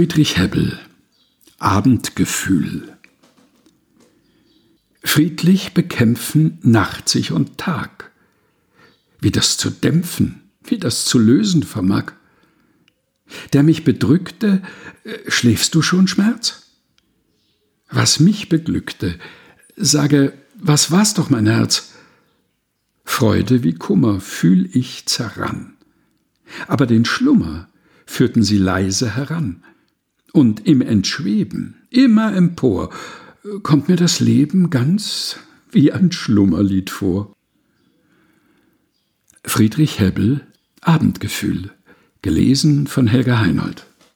Friedrich Hebbel Abendgefühl Friedlich bekämpfen Nacht sich und Tag. Wie das zu dämpfen, wie das zu lösen vermag. Der mich bedrückte, äh, schläfst du schon, Schmerz? Was mich beglückte, sage, was war's doch, mein Herz? Freude wie Kummer fühl ich zerrann. Aber den Schlummer führten sie leise heran. Und im Entschweben, immer empor, kommt mir das Leben ganz wie ein Schlummerlied vor. Friedrich Hebbel Abendgefühl, gelesen von Helga Heinold.